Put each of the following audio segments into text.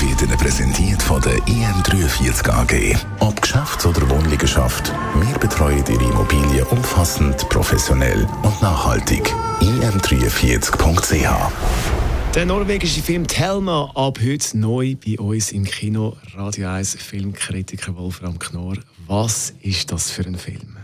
wird Ihnen präsentiert von der IM43 AG. Ob Geschäfts- oder Wohnliegenschaft, wir betreuen Ihre Immobilie umfassend, professionell und nachhaltig. im43.ch Der norwegische Film Thelma ab heute neu bei uns im Kino. Radio 1 Filmkritiker Wolfram Knorr. Was ist das für ein Film?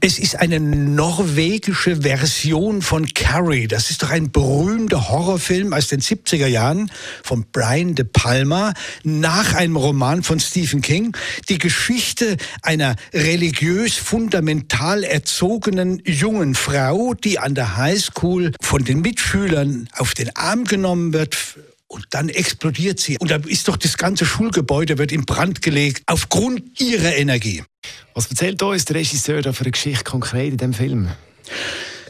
Es ist eine norwegische Version von Carrie. Das ist doch ein berühmter Horrorfilm aus den 70er Jahren von Brian De Palma nach einem Roman von Stephen King. Die Geschichte einer religiös fundamental erzogenen jungen Frau, die an der Highschool von den Mitschülern auf den Arm genommen wird und dann explodiert sie. Und da ist doch das ganze Schulgebäude wird in Brand gelegt aufgrund ihrer Energie. Was erzählt uns der Regisseur da für eine Geschichte konkret in dem Film?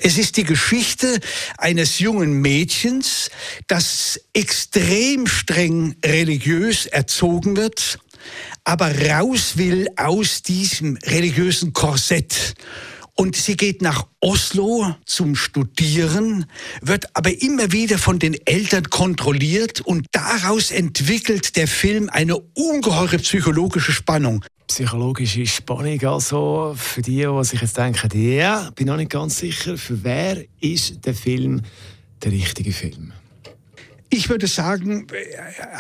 Es ist die Geschichte eines jungen Mädchens, das extrem streng religiös erzogen wird, aber raus will aus diesem religiösen Korsett. Und sie geht nach Oslo zum Studieren, wird aber immer wieder von den Eltern kontrolliert und daraus entwickelt der Film eine ungeheure psychologische Spannung. Psychologische Spannung, also für die, die sich jetzt denken, ja, bin noch nicht ganz sicher, für wer ist der Film der richtige Film? Ich würde sagen,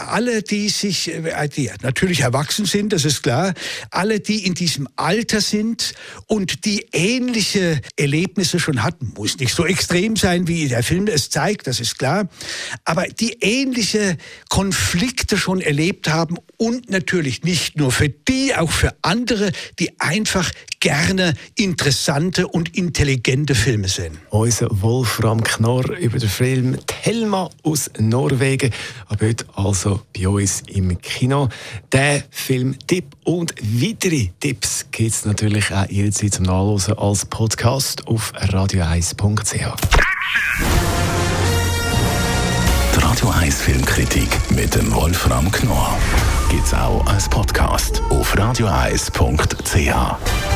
alle, die sich, die natürlich erwachsen sind, das ist klar, alle, die in diesem Alter sind und die ähnliche Erlebnisse schon hatten, muss nicht so extrem sein, wie der Film es zeigt, das ist klar, aber die ähnliche Konflikte schon erlebt haben und natürlich nicht nur für die, auch für andere, die einfach gerne interessante und intelligente Filme sehen. Unser Wolfram Knorr über den Film Thelma aus Norwegen. Ab heute also bei uns im Kino. Der Filmtipp und weitere Tipps gibt es natürlich auch jederzeit zum Nachlesen als Podcast auf radio1.ch. Die Radio 1 Filmkritik mit dem Wolfram Knorr gibt es auch als Podcast auf radio1.ch.